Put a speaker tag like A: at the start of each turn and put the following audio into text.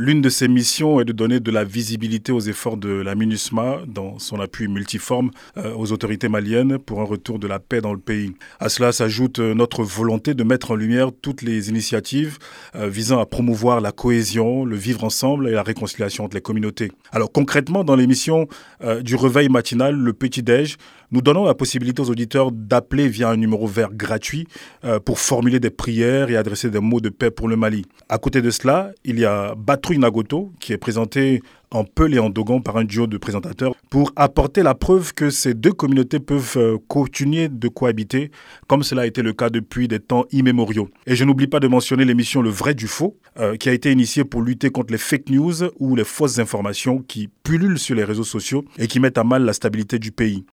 A: L'une de ses missions est de donner de la visibilité aux efforts de la MINUSMA dans son appui multiforme euh, aux autorités maliennes pour un retour de la paix dans le pays. À cela s'ajoute euh, notre volonté de mettre en lumière toutes les initiatives euh, visant à promouvoir la cohésion, le vivre ensemble et la réconciliation entre les communautés. Alors concrètement, dans l'émission du réveil matinal, le petit-déj, nous donnons la possibilité aux auditeurs d'appeler via un numéro vert gratuit pour formuler des prières et adresser des mots de paix pour le Mali. À côté de cela, il y a Nagoto, qui est présenté en Peul et en Dogon par un duo de présentateurs pour apporter la preuve que ces deux communautés peuvent euh, continuer de cohabiter, comme cela a été le cas depuis des temps immémoriaux. Et je n'oublie pas de mentionner l'émission Le vrai du faux, euh, qui a été initiée pour lutter contre les fake news ou les fausses informations qui pullulent sur les réseaux sociaux et qui mettent à mal la stabilité du pays.